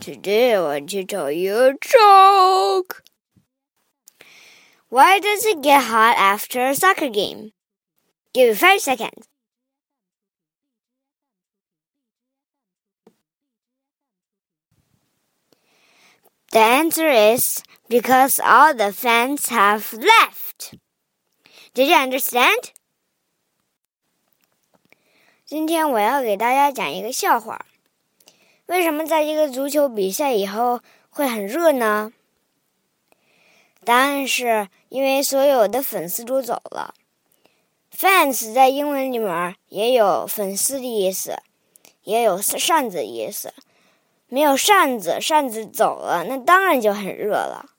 Today I want to tell you a joke. Why does it get hot after a soccer game? Give you five seconds. The answer is because all the fans have left. Did you understand? 今天我要给大家讲一个笑话。 为什么在一个足球比赛以后会很热呢？答案是因为所有的粉丝都走了。fans 在英文里面也有粉丝的意思，也有扇子的意思。没有扇子，扇子走了，那当然就很热了。